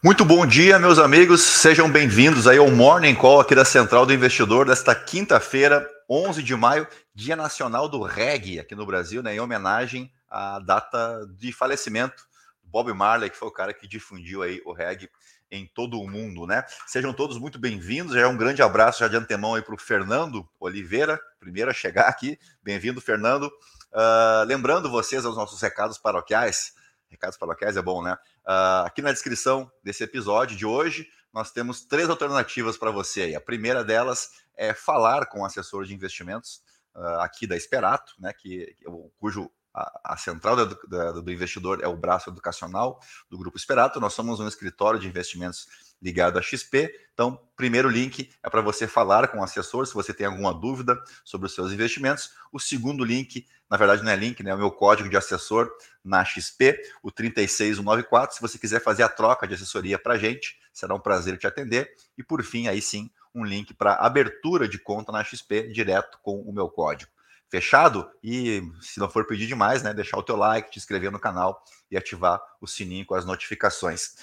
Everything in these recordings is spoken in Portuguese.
Muito bom dia, meus amigos. Sejam bem-vindos aí ao Morning Call aqui da Central do Investidor desta quinta-feira, 11 de maio, Dia Nacional do Reggae aqui no Brasil, né, em homenagem à data de falecimento do Bob Marley, que foi o cara que difundiu aí o reggae em todo o mundo, né? Sejam todos muito bem-vindos. Já é um grande abraço já de antemão aí para o Fernando Oliveira, primeiro a chegar aqui. Bem-vindo, Fernando. Uh, lembrando vocês aos nossos recados paroquiais. Recados paroquiais é bom, né? Uh, aqui na descrição desse episódio de hoje, nós temos três alternativas para você. Aí. A primeira delas é falar com o assessor de investimentos uh, aqui da Esperato, né, que, cujo a, a central do, investidor é o braço educacional do Grupo Esperato. Nós somos um escritório de investimentos ligado à XP. Então, primeiro link é para você falar com o assessor se você tem alguma dúvida sobre os seus investimentos. O segundo link, na verdade não é link, né? É o meu código de assessor na XP, o 36194. Se você quiser fazer a troca de assessoria para a gente, será um prazer te atender. E por fim, aí sim, um link para abertura de conta na XP direto com o meu código. Fechado? E se não for pedir demais, né, deixar o teu like, te inscrever no canal e ativar o sininho com as notificações.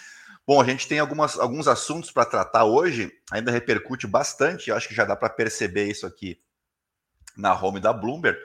Bom, a gente tem algumas, alguns assuntos para tratar hoje, ainda repercute bastante, acho que já dá para perceber isso aqui na home da Bloomberg,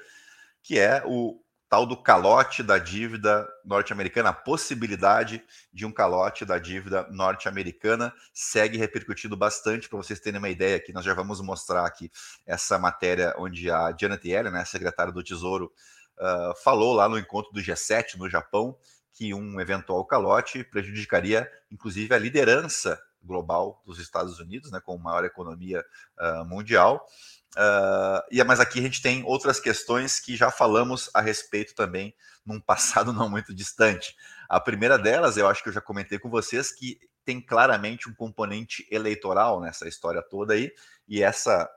que é o tal do calote da dívida norte-americana, a possibilidade de um calote da dívida norte-americana segue repercutindo bastante, para vocês terem uma ideia aqui, nós já vamos mostrar aqui essa matéria onde a Janet Yellen, né, secretária do Tesouro, uh, falou lá no encontro do G7 no Japão, que um eventual calote prejudicaria, inclusive, a liderança global dos Estados Unidos, né, com maior economia uh, mundial. Uh, e mas aqui a gente tem outras questões que já falamos a respeito também num passado não muito distante. A primeira delas, eu acho que eu já comentei com vocês que tem claramente um componente eleitoral nessa história toda aí, e essa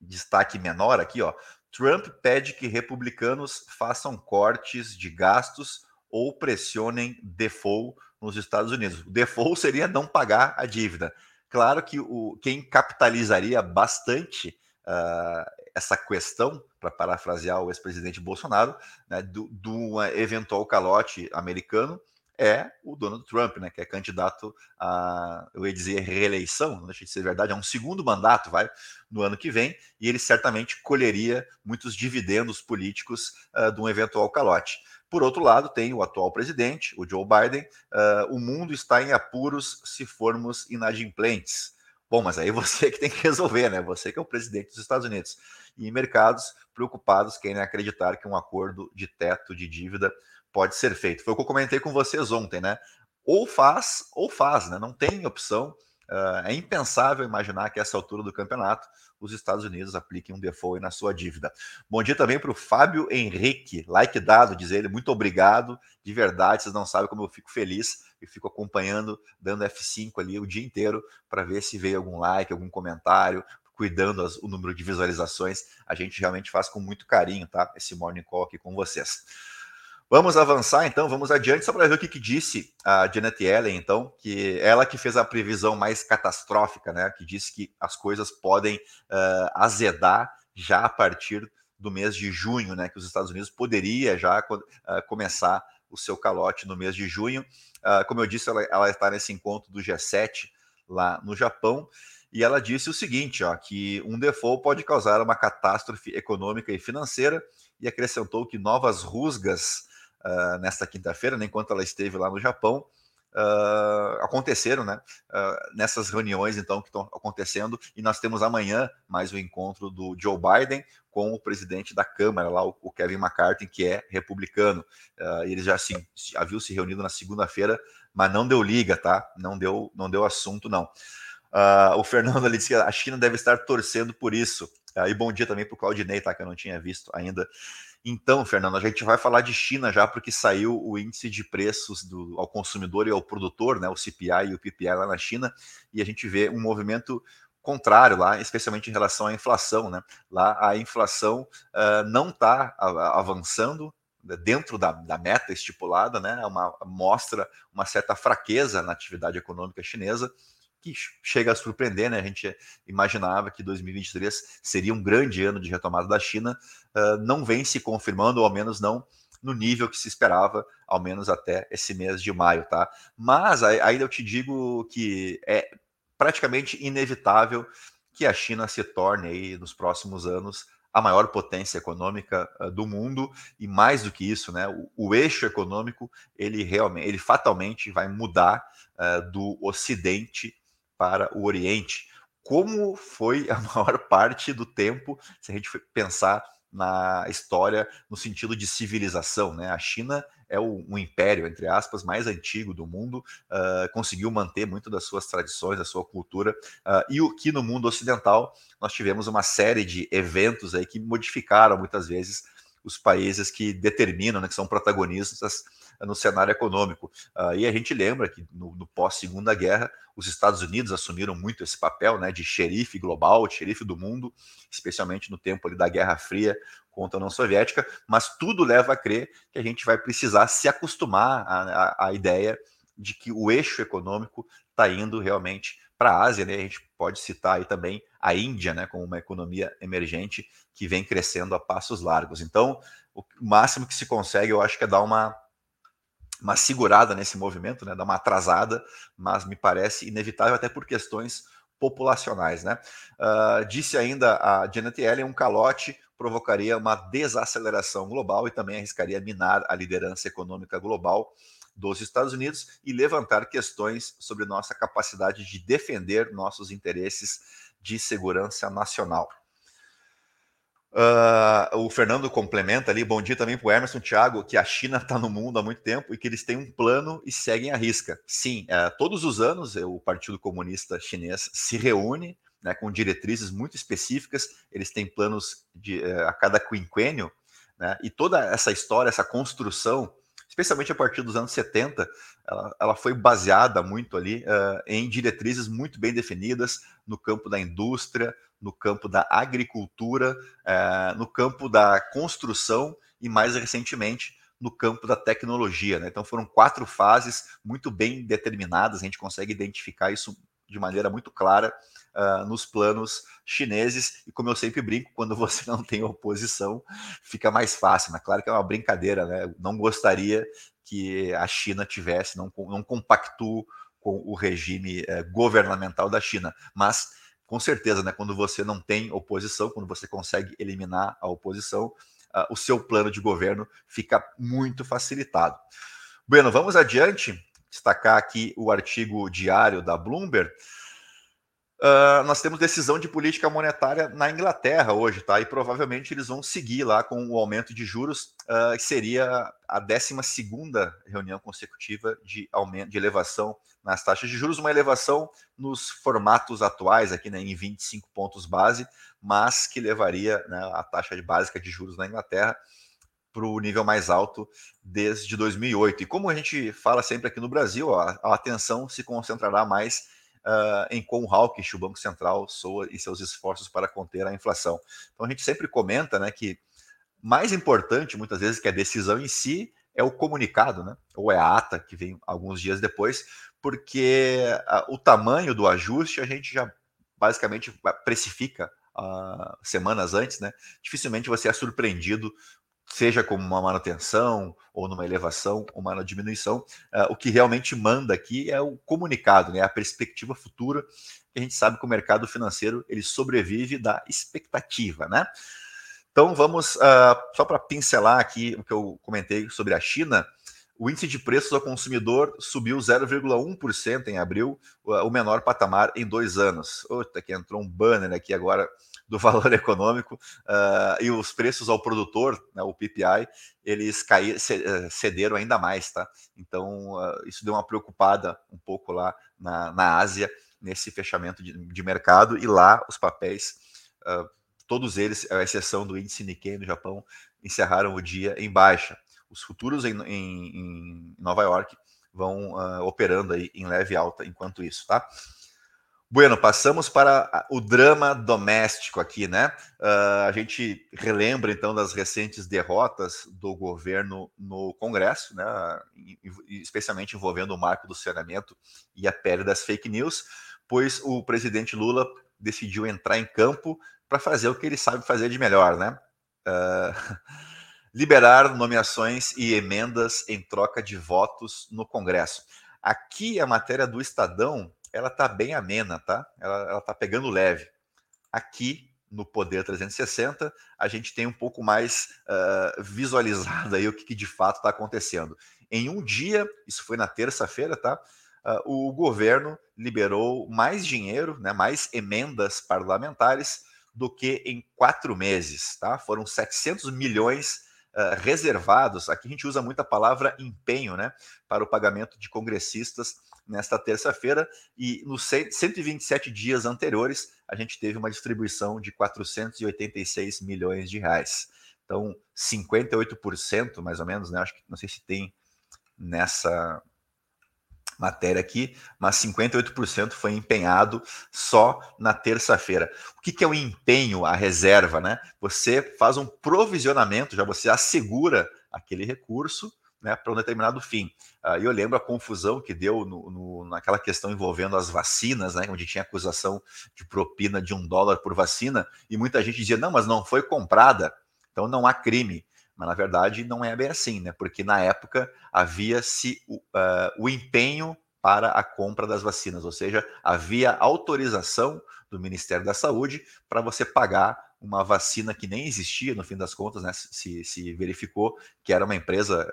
destaque menor aqui, ó. Trump pede que republicanos façam cortes de gastos ou pressionem default nos Estados Unidos. O default seria não pagar a dívida. Claro que o, quem capitalizaria bastante uh, essa questão, para parafrasear o ex-presidente Bolsonaro, né, do, do eventual calote americano, é o Donald Trump, né, que é candidato a, eu ia dizer, reeleição, não deixa de ser verdade, é um segundo mandato, vai, no ano que vem, e ele certamente colheria muitos dividendos políticos uh, de um eventual calote. Por outro lado, tem o atual presidente, o Joe Biden. Uh, o mundo está em apuros se formos inadimplentes. Bom, mas aí você que tem que resolver, né? Você que é o presidente dos Estados Unidos. E mercados preocupados querem acreditar que um acordo de teto de dívida pode ser feito. Foi o que eu comentei com vocês ontem, né? Ou faz, ou faz, né? Não tem opção. Uh, é impensável imaginar que essa altura do campeonato os Estados Unidos apliquem um default na sua dívida. Bom dia também para o Fábio Henrique, like dado, diz ele, muito obrigado, de verdade, vocês não sabem como eu fico feliz, e fico acompanhando, dando F5 ali o dia inteiro para ver se veio algum like, algum comentário, cuidando as, o número de visualizações, a gente realmente faz com muito carinho, tá? Esse Morning Call aqui com vocês. Vamos avançar então, vamos adiante, só para ver o que, que, disse a Janet Yellen, então, que ela que fez a previsão mais catastrófica, né? Que disse que as coisas podem uh, azedar já a partir do mês de junho, né? Que os Estados Unidos poderia já uh, começar o seu calote no mês de junho. Uh, como eu disse, ela, ela está nesse encontro do G7 lá no Japão. E ela disse o seguinte, ó, que um default pode causar uma catástrofe econômica e financeira, e acrescentou que novas rusgas uh, nesta quinta-feira, né, enquanto ela esteve lá no Japão, uh, aconteceram, né? Uh, nessas reuniões, então, que estão acontecendo, e nós temos amanhã mais o um encontro do Joe Biden com o presidente da Câmara, lá, o, Kevin McCarthy, que é republicano. Uh, eles já assim, haviam se reunido na segunda-feira, mas não deu liga, tá? Não deu, não deu assunto, não. O Fernando ali disse que a China deve estar torcendo por isso. E bom dia também para o Claudinei, tá? Que eu não tinha visto ainda. Então, Fernando, a gente vai falar de China já, porque saiu o índice de preços do, ao consumidor e ao produtor, né, o CPI e o PPI lá na China, e a gente vê um movimento contrário lá, especialmente em relação à inflação. Né? Lá a inflação uh, não está avançando né, dentro da, da, meta estipulada, né? É uma, mostra uma certa fraqueza na atividade econômica chinesa que chega a surpreender, né? A gente imaginava que 2023 seria um grande ano de retomada da China, uh, não vem se confirmando, ou ao menos não no nível que se esperava, ao menos até esse mês de maio, tá? Mas ainda eu te digo que é praticamente inevitável que a China se torne aí nos próximos anos a maior potência econômica do mundo e mais do que isso, né, o, o, eixo econômico ele realmente, ele fatalmente vai mudar uh, do Ocidente para o Oriente, como foi a maior parte do tempo, se a gente pensar na história no sentido de civilização. Né? A China é o, um império, entre aspas, mais antigo do mundo, uh, conseguiu manter muito das suas tradições, da sua cultura, uh, e o que no mundo ocidental nós tivemos uma série de eventos aí que modificaram muitas vezes os países que determinam, né, que são protagonistas no cenário econômico. Uh, e a gente lembra que no, no pós-segunda guerra, os Estados Unidos assumiram muito esse papel né, de xerife global, de xerife do mundo, especialmente no tempo ali da Guerra Fria contra a União Soviética, mas tudo leva a crer que a gente vai precisar se acostumar à, ideia de que o eixo econômico está indo realmente para a Ásia, né? A gente pode citar aí também a Índia, né, como uma economia emergente que vem crescendo a passos largos. Então, o máximo que se consegue, eu acho que é dar uma uma segurada nesse movimento, né, dar uma atrasada, mas me parece inevitável até por questões populacionais. Né? Uh, disse ainda a Janet Yellen, um calote provocaria uma desaceleração global e também arriscaria minar a liderança econômica global dos Estados Unidos e levantar questões sobre nossa capacidade de defender nossos interesses de segurança nacional. Uh, o Fernando complementa ali, bom dia também para o Emerson Thiago, que a China está no mundo há muito tempo e que eles têm um plano e seguem a risca. Sim, uh, todos os anos o Partido Comunista Chinês se reúne né, com diretrizes muito específicas, eles têm planos de, uh, a cada quinquênio, né, e toda essa história, essa construção, especialmente a partir dos anos 70, ela, ela foi baseada muito ali em diretrizes muito bem definidas no campo da indústria, no campo da agricultura, é, no campo da construção e, mais recentemente, no campo da tecnologia. Né? Então, foram quatro fases muito bem determinadas, a gente consegue identificar isso de maneira muito clara uh, nos planos chineses. E como eu sempre brinco, quando você não tem oposição, fica mais fácil. Mas claro que é uma brincadeira, né? Não gostaria que a China tivesse, não, não com o regime uh, governamental da China, mas com certeza, né, quando você não tem oposição, quando você consegue eliminar a oposição, uh, o seu plano de governo fica muito facilitado. Bueno, vamos adiante, destacar aqui o artigo diário da Bloomberg. Uh, nós temos decisão de política monetária na Inglaterra hoje, tá? E provavelmente eles vão seguir lá com o aumento de juros, uh, que seria a 12 reunião consecutiva de aumento, de elevação nas taxas de juros, uma elevação nos formatos atuais, aqui né, em 25 pontos base, mas que levaria né, a taxa básica de juros na Inglaterra para o nível mais alto desde 2008. E como a gente fala sempre aqui no Brasil, a, a atenção se concentrará mais uh, em quão hawkish o Banco Central soa em seus esforços para conter a inflação. Então a gente sempre comenta né, que mais importante, muitas vezes, que a decisão em si é o comunicado, né? ou é a ata, que vem alguns dias depois, porque uh, o tamanho do ajuste a gente já basicamente precifica uh, semanas antes, né? Dificilmente você é surpreendido seja como uma manutenção ou numa elevação ou uma diminuição, uh, o que realmente manda aqui é o comunicado, né, a perspectiva futura, que a gente sabe que o mercado financeiro ele sobrevive da expectativa, né? Então vamos, uh, só para pincelar aqui o que eu comentei sobre a China, o índice de preços ao consumidor subiu 0,1% em abril, o menor patamar em dois anos. Ota, que entrou um banner aqui agora do valor econômico uh, e os preços ao produtor, né, o PPI, eles caíram, eh, cederam ainda mais, tá? Então uh, isso deu uma preocupada um pouco lá na, na Ásia nesse fechamento de, de mercado e lá os papéis, uh, todos eles, à exceção do índice Nikkei no Japão, encerraram o dia em baixa. Os futuros em, em, em Nova York vão operando aí em leve alta enquanto isso, tá? Bueno, passamos para o drama doméstico aqui, né? Uh, a gente relembra então das recentes derrotas do governo no Congresso, né? Especialmente envolvendo o marco do saneamento e a pele das fake news, pois o presidente Lula decidiu entrar em campo para fazer o que ele sabe fazer de melhor, né? Uh, liberar nomeações e emendas em troca de votos no Congresso. Aqui a matéria do Estadão, ela tá bem amena, tá? Ela, ela tá pegando leve. Aqui no Poder 360, a gente tem um pouco mais uh, visualizado aí o que, que de fato está acontecendo. Em um dia, isso foi na terça-feira, tá? Uh, o governo liberou mais dinheiro, né, mais emendas parlamentares do que em quatro meses, tá? Foram 700 milhões uh, reservados. Aqui a gente usa muito a palavra empenho, né, para o pagamento de congressistas nesta terça-feira e nos 127 dias anteriores a gente teve uma distribuição de 486 milhões de reais. Então, 58% mais ou menos, né? Acho que não sei se tem nessa matéria aqui, mas 58% foi empenhado só na terça-feira. O que, que, é o empenho, a reserva, né? Você faz um provisionamento, já você assegura aquele recurso né, para um determinado fim. Uh, eu lembro a confusão que deu no, no, naquela questão envolvendo as vacinas, né, onde tinha acusação de propina de um dólar por vacina, e muita gente dizia, não, mas não foi comprada, então não há crime. Mas na verdade não é bem assim, né? Porque na época havia-se o, uh, o empenho para a compra das vacinas, ou seja, havia autorização do Ministério da Saúde para você pagar uma vacina que nem existia, no fim das contas, né? Se, se verificou que era uma empresa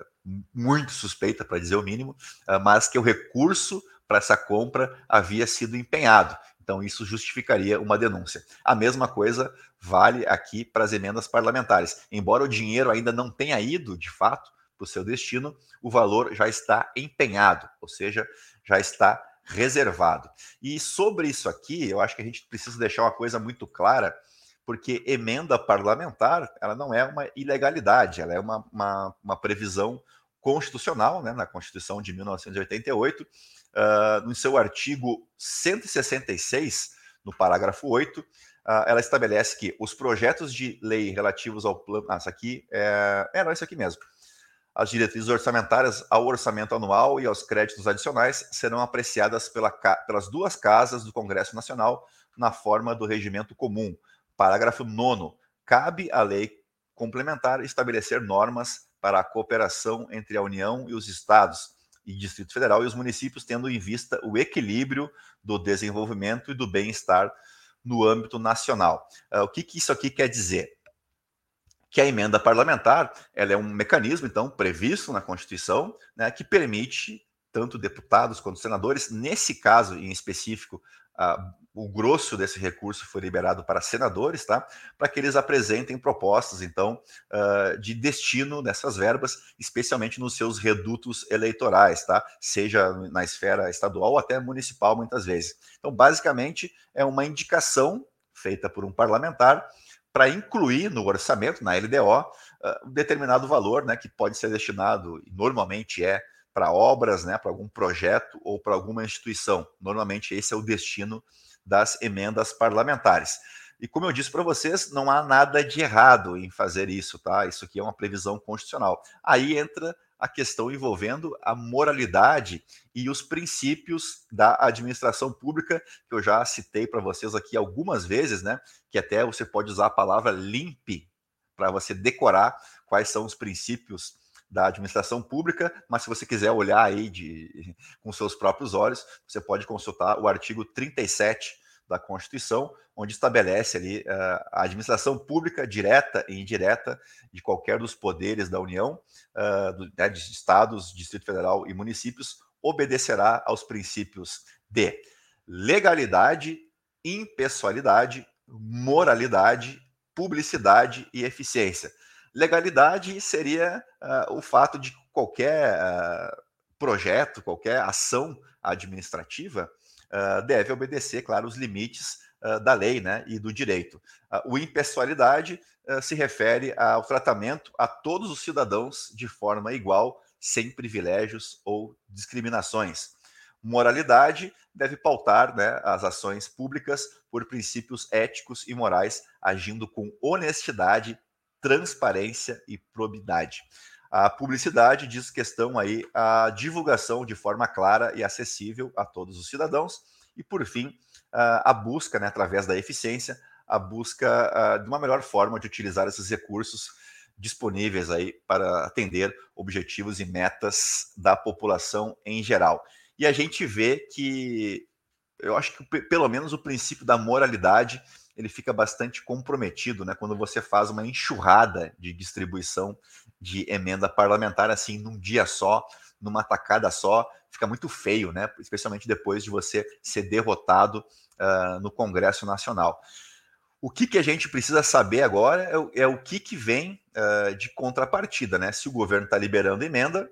muito suspeita, para dizer o mínimo, uh, mas que o recurso para essa compra havia sido empenhado. Então, isso justificaria uma denúncia. A mesma coisa vale aqui para as emendas parlamentares. Embora o dinheiro ainda não tenha ido, de fato, para o seu destino, o valor já está empenhado, ou seja, já está reservado. E sobre isso aqui, eu acho que a gente precisa deixar uma coisa muito clara, porque emenda parlamentar, ela não é uma ilegalidade, ela é uma, uma, uma previsão constitucional, né, na Constituição de 1988, uh, no seu artigo 166, no parágrafo 8, uh, ah, ela estabelece que os projetos de lei relativos ao plano. Ah, isso aqui é. É, não, isso aqui mesmo. As diretrizes orçamentárias ao orçamento anual e aos créditos adicionais serão apreciadas pela, pelas duas casas do Congresso Nacional na forma do regimento comum. Parágrafo 9. Cabe à lei complementar estabelecer normas para a cooperação entre a União e os Estados, e Distrito Federal e os municípios, tendo em vista o equilíbrio do desenvolvimento e do bem-estar no âmbito nacional. Uh, o que, que isso aqui quer dizer? Que a emenda parlamentar ela é um mecanismo, então, previsto na Constituição, né, que permite tanto deputados quanto senadores, nesse caso em específico, uh, o grosso desse recurso foi liberado para senadores, tá? Para que eles apresentem propostas, então, uh, de destino dessas verbas, especialmente nos seus redutos eleitorais, tá? Seja na esfera estadual ou até municipal, muitas vezes. Então, basicamente, é uma indicação feita por um parlamentar para incluir no orçamento, na LDO, uh, um determinado valor, né? Que pode ser destinado, e normalmente é, para obras, né? Para algum projeto ou para alguma instituição. Normalmente esse é o destino das emendas parlamentares. E como eu disse para vocês, não há nada de errado em fazer isso, tá? Isso aqui é uma previsão constitucional. Aí entra a questão envolvendo a moralidade e os princípios da administração pública, que eu já citei para vocês aqui algumas vezes, né? Que até você pode usar a palavra limpe para você decorar quais são os princípios da administração pública, mas se você quiser olhar aí de, com seus próprios olhos, você pode consultar o artigo 37 da Constituição, onde estabelece ali uh, a administração pública direta e indireta de qualquer dos poderes da União, uh, do, né, de estados, Distrito Federal e municípios, obedecerá aos princípios de legalidade, impessoalidade, moralidade, publicidade e eficiência. Legalidade seria uh, o fato de qualquer uh, projeto, qualquer ação administrativa uh, deve obedecer, claro, os limites da lei né, e do direito. o impessoalidade se refere ao tratamento a todos os cidadãos de forma igual, sem privilégios ou discriminações. Moralidade deve pautar né, as ações públicas por princípios éticos e morais, agindo com honestidade, transparência e probidade. A publicidade diz questão aí a divulgação de forma clara e acessível a todos os cidadãos. E, por fim, a busca, né, através da eficiência, a busca de uma melhor forma de utilizar esses recursos disponíveis aí para atender objetivos e metas da população em geral. E a gente vê que eu acho que pelo menos o princípio da moralidade ele fica bastante comprometido, né? Quando você faz uma enxurrada de distribuição de emenda parlamentar assim num dia só, numa tacada só, fica muito feio, né? Especialmente depois de você ser derrotado uh, no Congresso Nacional. O que, que a gente precisa saber agora é, o, é o que, que vem uh, de contrapartida, né? Se o governo está liberando emenda,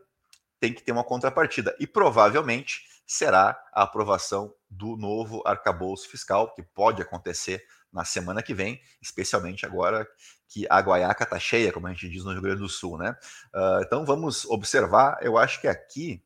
tem que ter uma contrapartida. E provavelmente será a aprovação do novo arcabouço fiscal, que pode acontecer na semana que vem, especialmente agora que a guaiaca está cheia, como a gente diz no Rio Grande do Sul, né? Uh, então vamos observar. Eu acho que aqui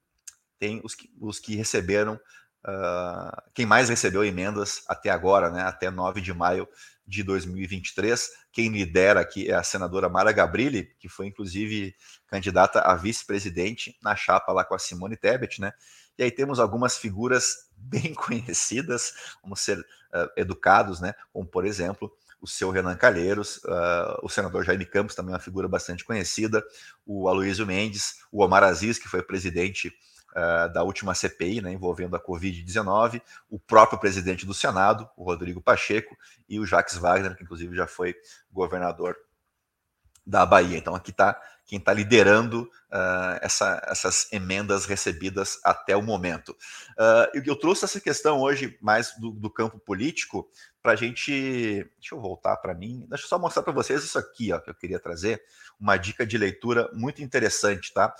tem os que, os que receberam, uh, quem mais recebeu emendas até agora, né? Até 9 de maio de 2023. Quem lidera aqui é a senadora Mara Gabrilli, que foi inclusive candidata a vice-presidente na chapa lá com a Simone Tebet, né? E aí temos algumas figuras bem conhecidas, vamos ser uh, educados, né? Como, por exemplo, o seu Renan Calheiros, uh, o senador Jaime Campos, também uma figura bastante conhecida, o Aloysio Mendes, o Omar Aziz, que foi presidente uh, da última CPI, né, envolvendo a Covid-19, o próprio presidente do Senado, o Rodrigo Pacheco, e o Jacques Wagner, que inclusive já foi governador da Bahia. Então aqui está quem está liderando uh, essa, essas emendas recebidas até o momento. Uh, eu, eu, trouxe essa questão hoje mais do, do campo político para a gente. Deixa eu voltar para mim. Deixa eu só mostrar para vocês isso aqui, ó, que eu queria trazer. Uma dica de leitura muito interessante, tá?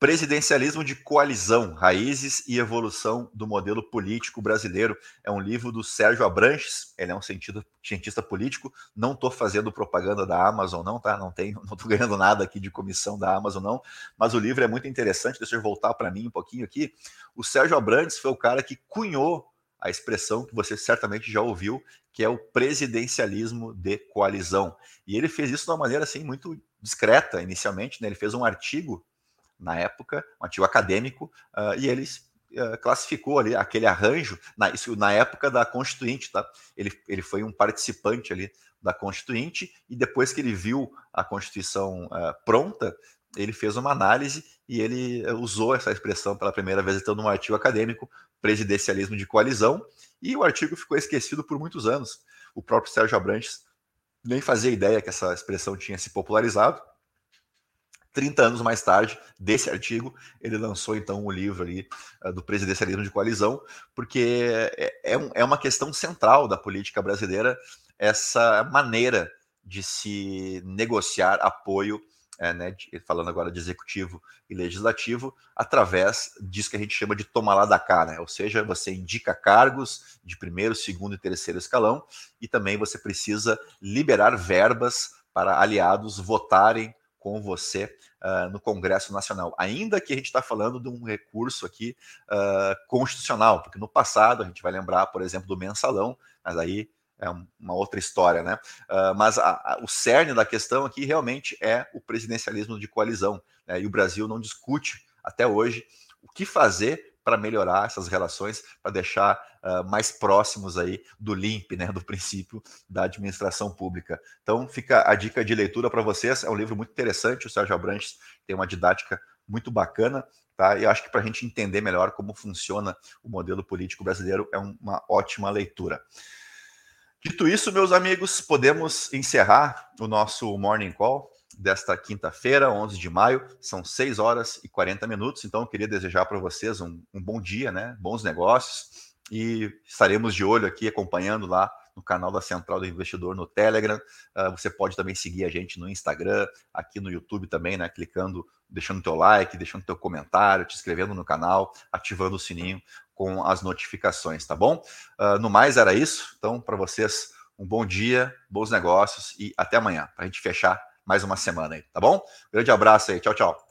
Presidencialismo de Coalizão, Raízes e Evolução do Modelo Político Brasileiro. É um livro do Sérgio Abranches, ele é um cientista, cientista político. Não estou fazendo propaganda da Amazon, não, tá? Não tenho, não estou ganhando nada aqui de comissão da Amazon, não. Mas o livro é muito interessante. Deixa eu voltar para mim um pouquinho aqui. O Sérgio Abrantes foi o cara que cunhou a expressão que você certamente já ouviu, que é o presidencialismo de coalizão. E ele fez isso de uma maneira assim muito discreta inicialmente, né? Ele fez um artigo na época, um artigo acadêmico, uh, e ele uh, classificou ali aquele arranjo, na, isso na época da Constituinte, tá? Ele, ele foi um participante ali da Constituinte, e depois que ele viu a Constituição uh, pronta, ele fez uma análise e ele usou essa expressão pela primeira vez, então, num artigo acadêmico, presidencialismo de coalizão, e o artigo ficou esquecido por muitos anos. O próprio Sérgio Abrantes nem fazia ideia que essa expressão tinha se popularizado, 30 anos mais tarde, desse artigo, ele lançou então o um livro ali uh, do presidencialismo de coalizão, porque é, é, um, é uma questão central da política brasileira essa maneira de se negociar apoio, é, né, de, falando agora de executivo e legislativo, através disso que a gente chama de tomar lá da cá, né? ou seja, você indica cargos de primeiro, segundo e terceiro escalão, e também você precisa liberar verbas para aliados votarem com você uh, no Congresso Nacional, ainda que a gente está falando de um recurso aqui uh, constitucional, porque no passado a gente vai lembrar, por exemplo, do mensalão, mas aí é uma outra história, né? Uh, mas a, a, o cerne da questão aqui realmente é o presidencialismo de coalizão, né? e o Brasil não discute até hoje o que fazer para melhorar essas relações, para deixar uh, mais próximos aí do LIMP, né, do princípio da administração pública. Então fica a dica de leitura para vocês, é um livro muito interessante, o Sérgio Abrantes tem uma didática muito bacana, tá? E acho que para a gente entender melhor como funciona o modelo político brasileiro é uma ótima leitura. Dito isso, meus amigos, podemos encerrar o nosso Morning Call desta quinta-feira, 11 de maio, são 6 horas e 40 minutos. Então, eu queria desejar para vocês um, um, bom dia, né? Bons negócios e estaremos de olho aqui acompanhando lá no canal da Central do Investidor no Telegram. Uh, você pode também seguir a gente no Instagram, aqui no YouTube também, né? Clicando, deixando teu like, deixando teu comentário, te inscrevendo no canal, ativando o sininho com as notificações, tá bom? Uh, no mais era isso. Então, para vocês, um bom dia, bons negócios e até amanhã, para a gente fechar mais uma semana aí, tá bom? Grande abraço aí, tchau, tchau.